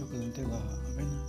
有可能对吧？好 que.